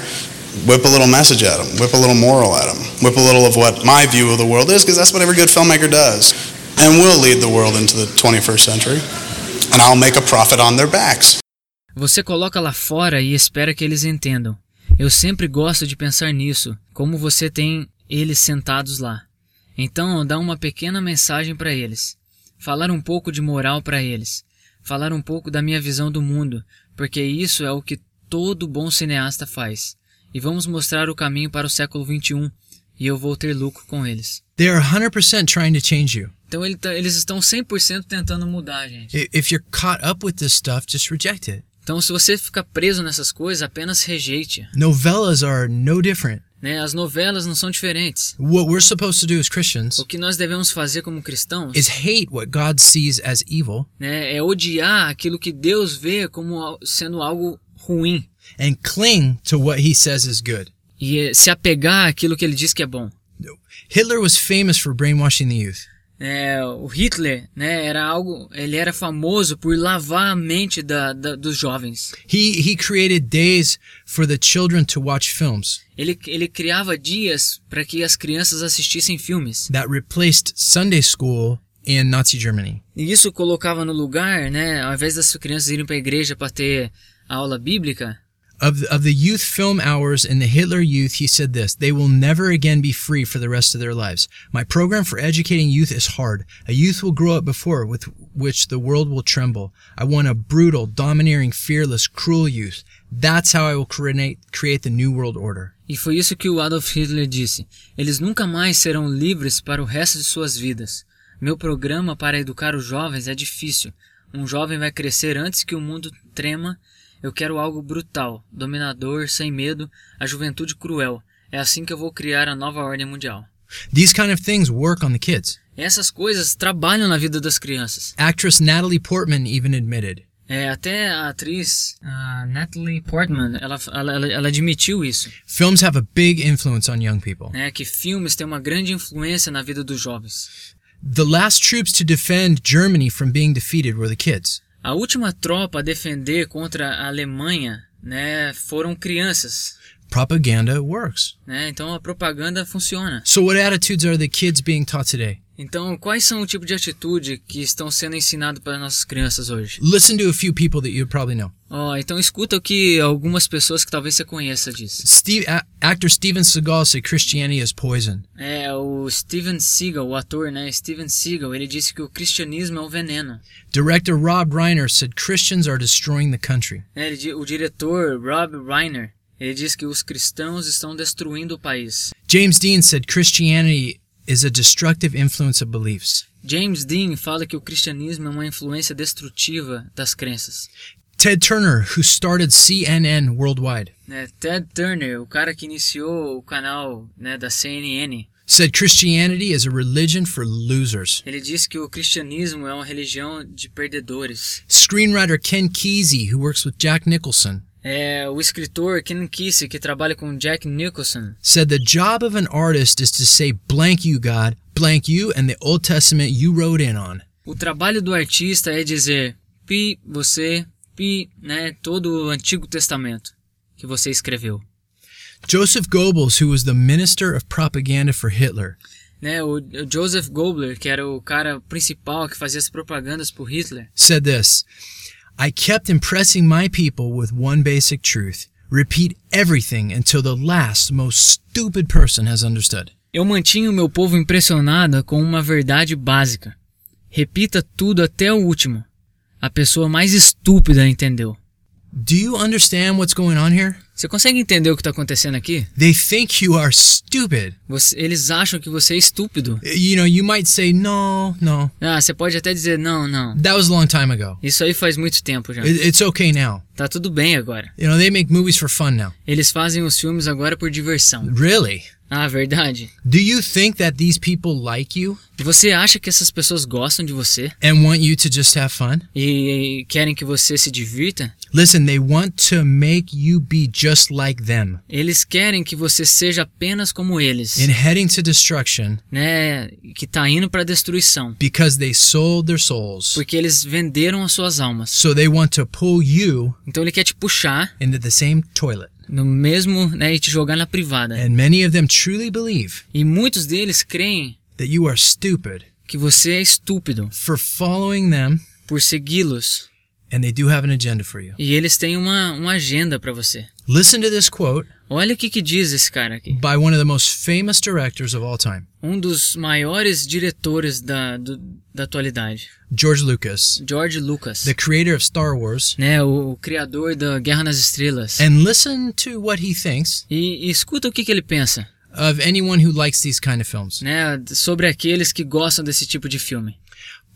whip a little message at them, whip a little moral at them, whip a little of what my view of the world is, because that's what every good filmmaker does. And we'll lead the world into the 21st century, and I'll make a profit on their backs. Você coloca lá fora e espera que eles entendam. Eu sempre gosto de pensar nisso, como você tem eles sentados lá. Então, dá uma pequena mensagem para eles. Falar um pouco de moral para eles. Falar um pouco da minha visão do mundo, porque isso é o que todo bom cineasta faz. E vamos mostrar o caminho para o século XXI, e eu vou ter lucro com eles. They are 100% trying to change you. Então ele tá- eles estão 100% tentando mudar, gente. If you're caught up with this stuff, just reject it. Então se você ficar preso nessas coisas, apenas rejeite. Novellas are no different. Né? As novelas não são diferentes. What we're supposed to do as Christians O que nós devemos fazer como cristãos is hate what God sees as evil né, é odiar aquilo que Deus vê como sendo algo ruim and cling to what he says is good. e se apegar àquilo que ele diz que é bom. Hitler was famous for brainwashing the youth. É, o Hitler né, era algo, ele era famoso por lavar a mente da, da- dos jovens. He he created days for the children to watch films Ele, ele criava dias para que as crianças assistissem filmes. that replaced Sunday school in Nazi Germany. E isso colocava no lugar, né, ao invés das crianças irem para a igreja para ter aula bíblica, Of the, of the youth film hours in the Hitler Youth, he said this They will never again be free for the rest of their lives. My program for educating youth is hard. A youth will grow up before with which the world will tremble. I want a brutal, domineering, fearless, cruel youth. That's how I will create, create the New World Order. E foi isso que o Adolf Hitler disse. Eles nunca mais serão livres para o resto de suas vidas. Meu programa para educar os jovens é difícil. Um jovem vai crescer antes que o mundo trema. Eu quero algo brutal, dominador, sem medo, a juventude cruel. É assim que eu vou criar a nova ordem mundial. These kind of things work on the kids. Essas coisas trabalham na vida das crianças. Actress Natalie Portman even admitted. É, até a atriz a Natalie Portman, ela, ela, ela, admitiu isso. Films have a big influence on young people. Né, que filmes têm uma grande influência na vida dos jovens. The last troops to defend Germany from being defeated were the kids. A última tropa a defender contra a Alemanha, né, foram crianças, Propaganda works. né? Então a propaganda funciona. So, what attitudes are the kids being taught today? Então, quais são o tipo de atitude que estão sendo ensinado para nossas crianças hoje? Listen to a few people that you probably know. Ó, então escuta o que algumas pessoas que talvez você conheça dizem. Steve, a- actor Steven Seagal said Christianity is poison. É, o Steven Seagal, o ator, né, Steven Seagal, ele disse que o cristianismo é um veneno. Director Rob Reiner said Christians are destroying the country. É, ele o diretor Rob Reiner, ele diz que os cristãos estão destruindo o país. James Dean said Christianity is a destructive influence of beliefs. James Dean fala que o cristianismo é uma influência destrutiva das crenças. Ted Turner, who started CNN worldwide, Né, Ted Turner, o cara que iniciou o canal né, da CNN, said Christianity is a religion for losers. ele diz que o cristianismo é uma religião de perdedores. Screenwriter Ken Kesey, who works with Jack Nicholson, É, o escritor Ken Kesey, que trabalha com Jack Nicholson, said the job of an artist is to say blank you God, blank you and the Old Testament you wrote in on. o trabalho do artista é dizer pi, você, pi, né, todo o Antigo Testamento que você escreveu. Joseph Goebbels, who was the minister of propaganda for Hitler, Né, o Joseph Goebbels, que era o cara principal que fazia as propagandas por Hitler, said this I kept impressing my people with one basic truth repeat everything until the last, most stupid person has understood. Eu mantinha o meu povo impressionado com uma verdade básica. Repita tudo até o último. A pessoa mais estúpida entendeu. Do you understand what's going on here? Você consegue entender o que está acontecendo aqui? They think you are stupid. Você- eles acham que você é estúpido. You know, you might say, no, no, Ah, você pode até dizer, não, não. that was a long time ago. Isso aí faz muito tempo já. It- It's okay now. Tá tudo bem agora. You know, they make movies for fun now. Eles fazem os filmes agora por diversão. Really? Ah, verdade. Do you think that these people like you Você acha que essas pessoas gostam de você and want you to just have fun? e querem que você se divirta? Listen, they want to make you be just like them. Eles querem que você seja apenas como eles, In heading to destruction né? Que tá indo pra destruição, because they sold their souls. porque eles venderam as suas almas. So they want to pull you Então ele quer te puxar into the same toilet. no mesmo, né, e te jogar na privada. And many of them truly believe E muitos deles creem that you are stupid que você é estúpido for following them por segui-los. And they do have an agenda for you. E eles têm uma, uma agenda pra você. Listen to this quote Olha o que, que diz esse cara aqui. by one of the most famous directors of all time, Um dos maiores diretores da, do- da atualidade. George Lucas, George Lucas. the creator of Star Wars. né, o, o criador da Guerra nas Estrelas. And listen to what he thinks E, e escuta o que, que ele pensa, of anyone who likes these kind of films. né, sobre aqueles que gostam desse tipo de filme.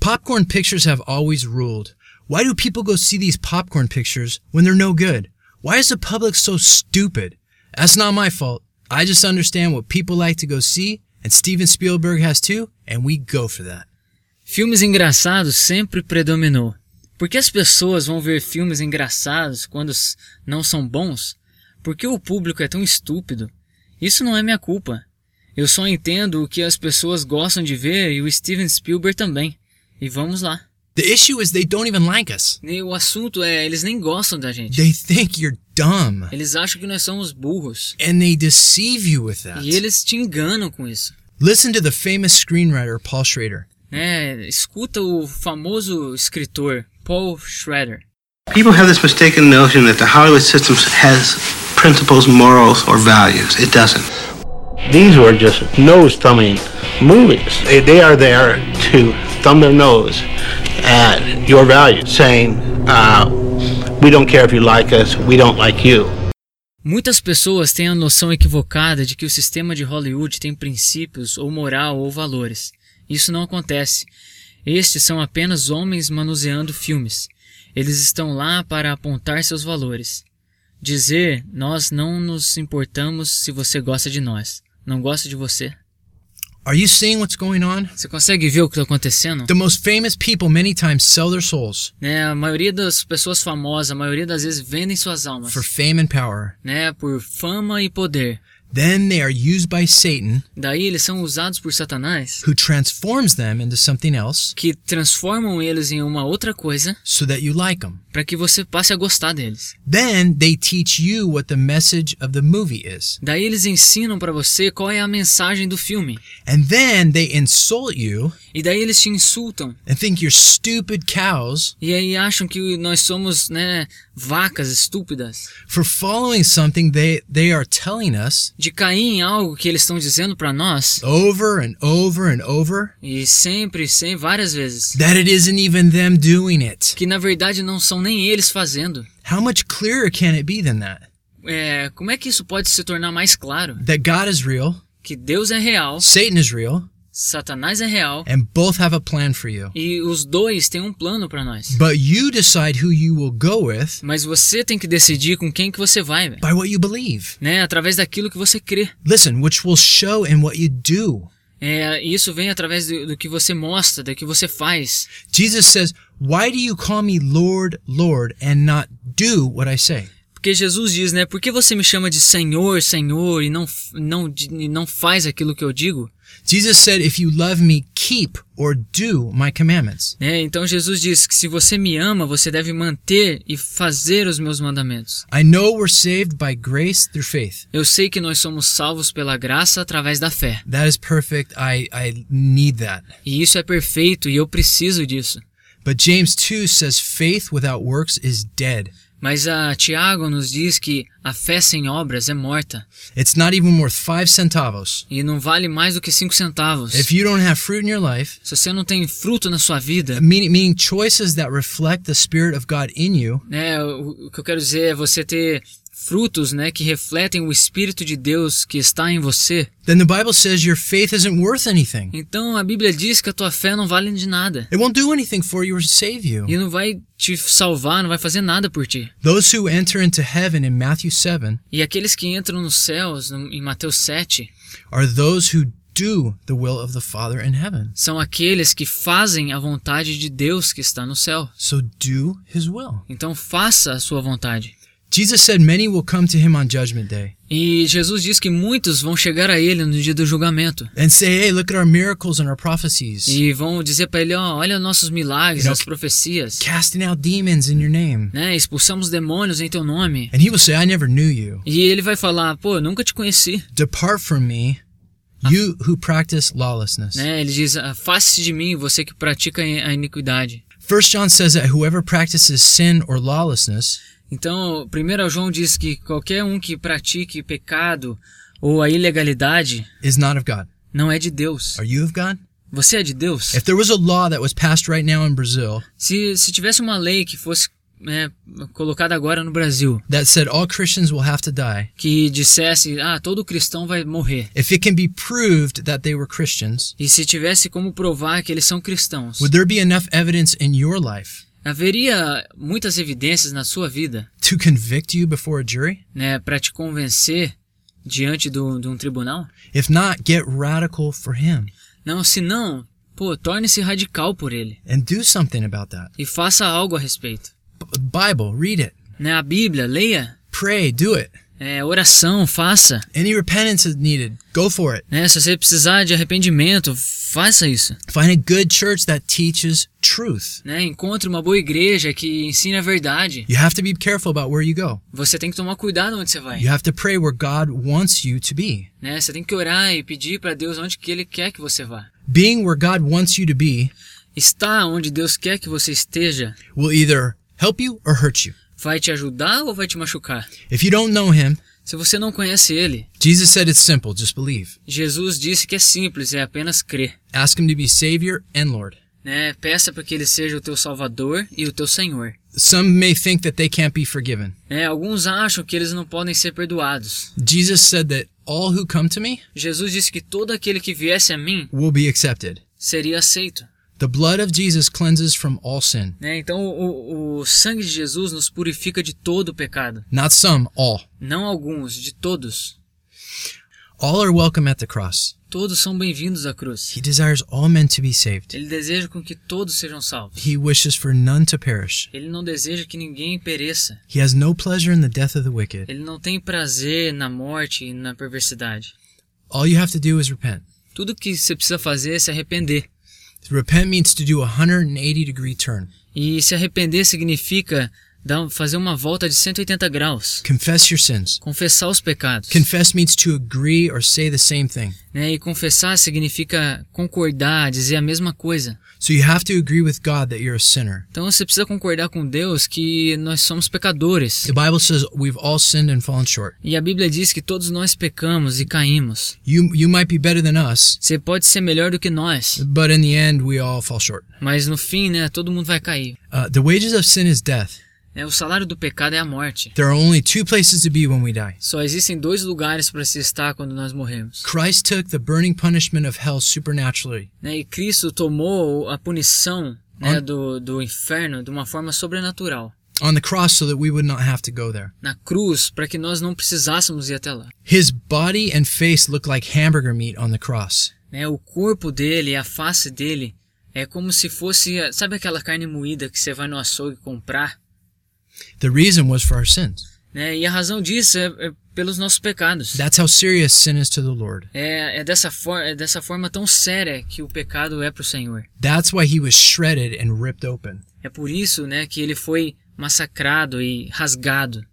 Popcorn pictures have always ruled. Why do people go see these popcorn pictures when they're no good? Why is the public so stupid? That's not my fault. I just understand what people like to go see, and Steven Spielberg has too, and we go for that. Filmes engraçados sempre predominou. Por que as pessoas vão ver filmes engraçados quando não são bons? Por que o público é tão estúpido? Isso não é minha culpa. Eu só entendo o que as pessoas gostam de ver e o Steven Spielberg também. E vamos lá. The issue is they don't even like us. E o assunto é, eles nem gostam da gente. They think you're dumb, Eles acham que nós somos burros. and they deceive you with that. E eles te enganam com isso. Listen to the famous screenwriter Paul Schrader. né? Escuta o famoso escritor Paul Schrader. People have this mistaken notion that the Hollywood system has principles, morals, or values. It doesn't. These were just nose thumbing movies. They, they are there to thumb their nose at your values, saying, uh, we don't care if you like us, we don't like you. Muitas pessoas têm a noção equivocada de que o sistema de Hollywood tem princípios ou moral ou valores. Isso não acontece. Estes são apenas homens manuseando filmes. Eles estão lá para apontar seus valores. Dizer, nós não nos importamos se você gosta de nós. Não gosta de você. Are you seeing what's going on? Você consegue ver o que está acontecendo? The most famous people many times sell their souls Né, a maioria das pessoas famosas, a maioria das vezes vendem suas almas. for fame and power. né, por fama e poder. Then they are used by Satan, Daí eles são usados por Satanás, who transforms them into something else que transformam eles em uma outra coisa so that you like them. para que você passe a gostar deles. Then they teach you what the message of the movie is. Daí eles ensinam para você qual é a mensagem do filme. And then they insult you E daí eles te insultam. and think you're stupid cows E aí acham que nós somos, né, vacas estúpidas. for following something they, they are telling us De cair em algo que eles estão dizendo para nós. over and over and over E sempre, sem várias vezes. that it isn't even them doing it. Que na verdade não são nem eles fazendo. How much clearer can it be than that? É, como é que isso pode se tornar mais claro? That God is real, Que Deus é real, Satan is real, Satanás é real. and both have a plan for you. E os dois têm um plano pra nós. But you decide who you will go with Mas você tem que decidir com quem que você vai, velho. by what you believe. né? Através daquilo que você crê. Listen, which will show in what you do. É, isso vem através do, do que você mostra, do que você faz. Jesus says, Why do you call me Lord, Lord, and not do what I say? Porque Jesus diz, né? Por que você me chama de Senhor, Senhor e não, não, e não faz aquilo que eu digo? Jesus said, If you love me, keep or do my commandments. É, então Jesus diz que se você me ama, você deve manter e fazer os meus mandamentos. I know we're saved by grace through faith. Eu sei que nós somos salvos pela graça através da fé. That is perfect. I, I need that. E isso é perfeito e eu preciso disso. But James 2 says, Faith without works is dead. Mas a Tiago nos diz que a fé sem obras é morta It's not even worth five centavos. e não vale mais do que cinco centavos. If you don't have fruit in your life, Se você não tem fruto na sua vida, meaning, meaning choices that reflect the Spirit of God in you, né, o, o que eu quero dizer é você ter frutos, né, que refletem o espírito de Deus que está em você, then the Bible says your faith isn't worth anything. então a Bíblia diz que a tua fé não vale de nada. It won't do anything for you or save you. E não vai te salvar, não vai fazer nada por ti. Those who enter into heaven in Matthew 7 E aqueles que entram nos céus, em Mateus 7, are those who do the will of the Father in heaven. são aqueles que fazem a vontade de Deus que está no céu. So do his will. Então faça a sua vontade. Jesus said many will come to him on judgment day E Jesus diz que muitos vão chegar a ele no dia do julgamento. and say, "Hey, look at our miracles and our prophecies. E vão dizer para ele, ó, olha nossos milagres, You know, as profecias. Casting out demons in your name." Né? Expulsamos demônios em teu nome. And he will say, "I never knew you. E ele vai falar, pô, nunca te conheci. Depart from me, you who practice lawlessness." Né? Ele diz, afaste de mim, você que pratica a iniquidade. First John says that whoever practices sin or lawlessness Então, primeiro João diz que qualquer um que pratique pecado ou a ilegalidade is not of God. não é de Deus. Are you of God? Você é de Deus? If there was a law that was passed right now in Brazil Se, se tivesse uma lei que fosse né, colocada agora no Brasil, that said all Christians will have to die, que dissesse, ah, todo cristão vai morrer. if it can be proved that they were Christians, E se tivesse como provar que eles são cristãos, would there be enough evidence in your life haveria muitas evidências na sua vida, to convict you before a jury? né, para te convencer diante do, de um tribunal? If not, get radical for him Não, se não, pô, torne-se radical por ele and do something about that. e faça algo a respeito. B- Bible, read it. Né, a Bíblia, leia, Pray, do it. É, oração, faça. Any repentance is needed. Go for it. Né, se você precisar de arrependimento, faça isso. Find a good church that teaches truth. Né, encontre uma boa igreja que ensine a verdade. You have to be careful about where you go. Você tem que tomar cuidado onde você vai. You have to pray where God wants you to be. Né, você tem que orar e pedir para Deus onde que Ele quer que você vá. Being where God wants you to be Estar onde Deus quer que você esteja will either help you or hurt you. Vai te ajudar ou vai te machucar? If you don't know him, Se você não conhece Ele, Jesus said it's simple, just believe. Jesus disse que é simples, é apenas crer. Ask him to be Savior and Lord. Né? Peça para que Ele seja o teu Salvador e o teu Senhor. Some may think that they can't be forgiven. Né? Alguns acham que eles não podem ser perdoados. Jesus said that all who come to me Jesus disse que todo aquele que viesse a mim will be accepted. seria aceito. The blood of Jesus cleanses from all sin. Né? Então o, o sangue de Jesus nos purifica de todo o pecado. Not some, all. Não alguns, de todos. All are welcome at the cross. Todos são bem-vindos à cruz. He desires all men to be saved. Ele deseja com que todos sejam salvos. He wishes for none to perish. Ele não deseja que ninguém pereça. He has no pleasure in the death of the wicked. Ele não tem prazer na morte e na perversidade. All you have to do is repent. Tudo que você precisa fazer é se arrepender. To repent means to do a 180 degree turn. E se arrepender significa dar, fazer uma volta de 180 graus. Confess your sins. Confessar os pecados. Confess means to agree or say the same thing. Né? E confessar significa concordar, dizer a mesma coisa. So you have to agree with God that you're a sinner. Então você precisa concordar com Deus que nós somos pecadores. The Bible says we've all sinned and fallen short. E a Bíblia diz que todos nós pecamos e caímos. You you might be better than us, Você pode ser melhor do que nós, but in the end we all fall short. mas no fim, né, todo mundo vai cair. Uh, the wages of sin is death. Né? O salário do pecado é a morte. There are only two places to be when we die. Só existem dois lugares para se estar quando nós morremos. Christ took the burning punishment of hell supernaturally. Né? E Cristo tomou a punição né, do, do inferno de uma forma sobrenatural. on the cross so that we would not have to go there. Na cruz, para que nós não precisássemos ir até lá. His body and face look like hamburger meat on the cross. Né? O corpo dele, a face dele, é como se fosse, sabe aquela carne moída que você vai no açougue comprar? The reason was for our sins. Né? E a razão disso é, é pelos nossos pecados. That's how serious sin is to the Lord. É, é, dessa for, é dessa forma tão séria que o pecado é para o Senhor. That's why he was shredded and ripped open. É por isso né, que ele foi massacrado e rasgado.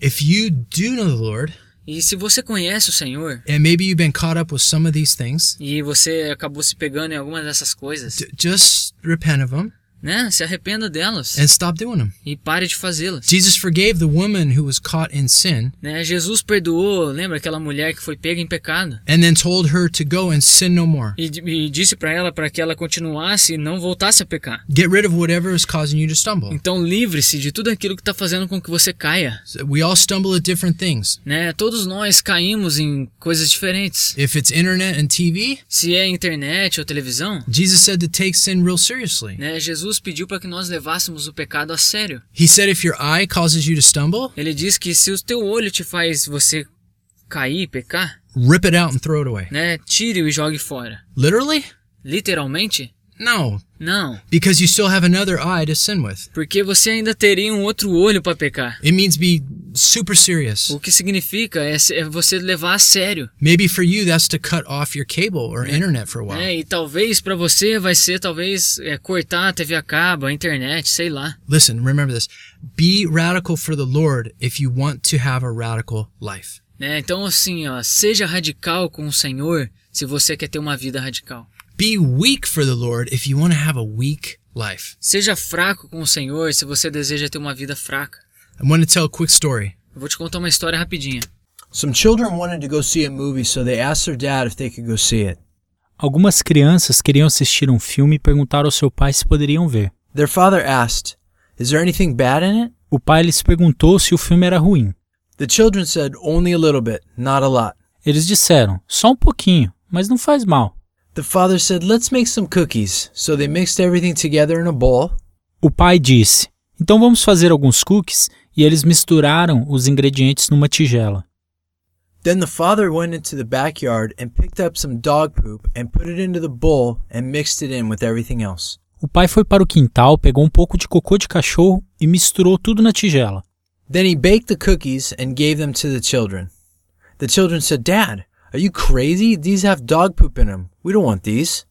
If you do know the Lord, E se você conhece o Senhor and maybe you've been caught up with some of these things, e você acabou se pegando em algumas dessas coisas, just repent of them né? Se arrependa delas and stop doing them. e pare de fazê-las. Jesus forgave the woman who was caught in sin Né? Jesus perdoou, lembra aquela mulher que foi pega em pecado? and then told her to go and sin no more. E, e disse para ela para que ela continuasse e não voltasse a pecar. Get rid of whatever is causing you to stumble. Então livre-se de tudo aquilo que está fazendo com que você caia. So We all stumble at different things. Né? Todos nós caímos em coisas diferentes. If it's internet and TV, Se é internet ou televisão, Jesus said to take sin real seriously. né? Jesus pediu para que nós levássemos o pecado a sério. He said if your eye causes you to stumble, Ele diz que se o teu olho te faz você cair, pecar, rip it out and throw it away. né? Tire-o e jogue fora. Literally? Literalmente? No, Não, because you still have another eye to sin with. porque você ainda teria um outro olho para pecar. It means be super serious. O que significa é, é você levar a sério. Maybe for you that's to cut off your cable or internet for a while. né? E talvez para você vai ser talvez é, cortar a TV a cabo, a internet, sei lá. Listen, remember this. Be radical for the Lord if you want to have a radical life. Né? Então assim, ó, seja radical com o Senhor se você quer ter uma vida radical. Be weak for the Lord if you want to have a weak life. Seja fraco com o Senhor se você deseja ter uma vida fraca. I want to tell a quick story. Eu vou te contar uma história rapidinha. Some children wanted to go see a movie, so they asked their dad if they could go see it. Algumas crianças queriam assistir um filme e perguntaram ao seu pai se poderiam ver. Their father asked, Is there anything bad in it? O pai lhes perguntou se o filme era ruim. The children said, Only a little bit, not a lot. Eles disseram: só um pouquinho, mas não faz mal. The father said, Let's make some cookies. So they mixed everything together in a bowl. O pai disse: então vamos fazer alguns cookies e eles misturaram os ingredientes numa tigela. Then the father went into the backyard and picked up some dog poop and put it into the bowl and mixed it in with everything else. O pai foi para o quintal, pegou um pouco de cocô de cachorro e misturou tudo na tigela. Then he baked the cookies and gave them to the children. The children said, Dad, are you crazy? These have dog poop in them. We don't want these.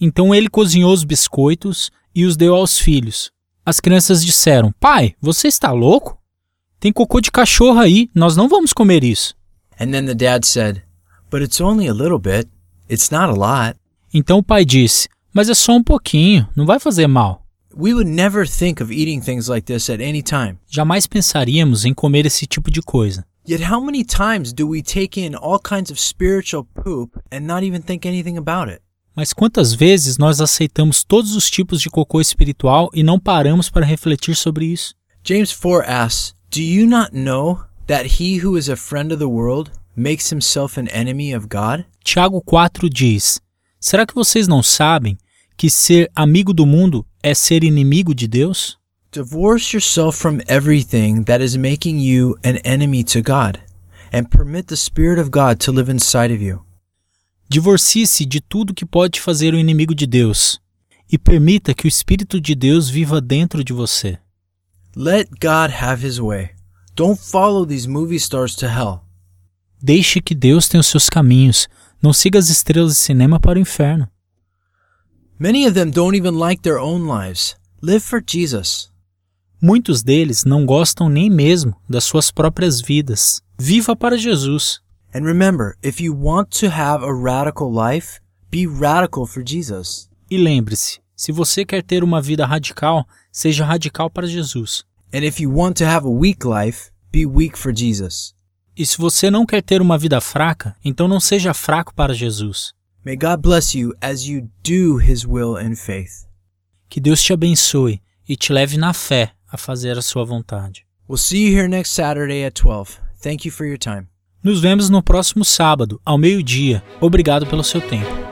Então ele cozinhou os biscoitos e os deu aos filhos. As crianças disseram: Pai, você está louco? Tem cocô de cachorro aí, nós não vamos comer isso. And then the dad said, But it's only a little bit. It's not a lot. Então o pai disse: Mas é só um pouquinho, não vai fazer mal. We would never think of eating things like this at any time. Jamais pensaríamos em comer esse tipo de coisa. Yet, how many times do we take in all kinds of spiritual poop and not even think anything about it? Mas quantas vezes nós aceitamos todos os tipos de cocô espiritual e não paramos para refletir sobre isso? James 4 asks, Do you not know that he who is a friend of the world makes himself an enemy of God? Tiago 4 diz: Será que vocês não sabem que ser amigo do mundo é ser inimigo de Deus? Divorce yourself from everything that is making you an enemy to God, and permit the Spirit of God to live inside of you. Divorcie-se de tudo que pode fazer o inimigo de Deus e permita que o Espírito de Deus viva dentro de você. Let God have his way. Don't follow these movie stars to hell. Deixe que Deus tenha os seus caminhos. Não siga as estrelas de cinema para o inferno. Many of them don't even like their own lives. Live for Jesus. Muitos deles não gostam nem mesmo das suas próprias vidas. Viva para Jesus. And remember, if you want to have a radical life, be radical for Jesus. E lembre-se, se você quer ter uma vida radical, seja radical para Jesus. And if you want to have a weak life, be weak for Jesus. E se você não quer ter uma vida fraca, então não seja fraco para Jesus. May God bless you as you do his will in faith. Que Deus te abençoe e te leve na fé a fazer a sua vontade. We'll see you here next Saturday at 12. Thank you for your time. Nos vemos no próximo sábado, ao meio-dia. Obrigado pelo seu tempo.